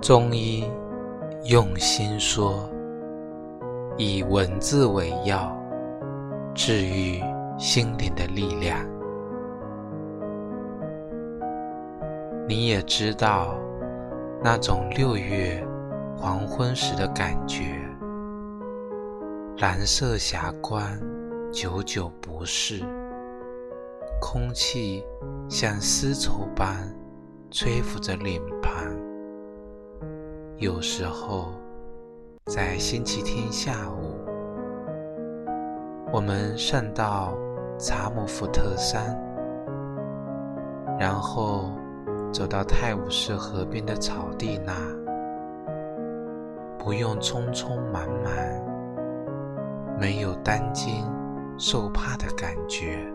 中医用心说，以文字为药，治愈心灵的力量。你也知道那种六月黄昏时的感觉，蓝色霞光久久不逝，空气像丝绸般吹拂着脸。有时候，在星期天下午，我们上到查姆福特山，然后走到泰晤士河边的草地那，不用匆匆忙忙，没有担惊受怕的感觉。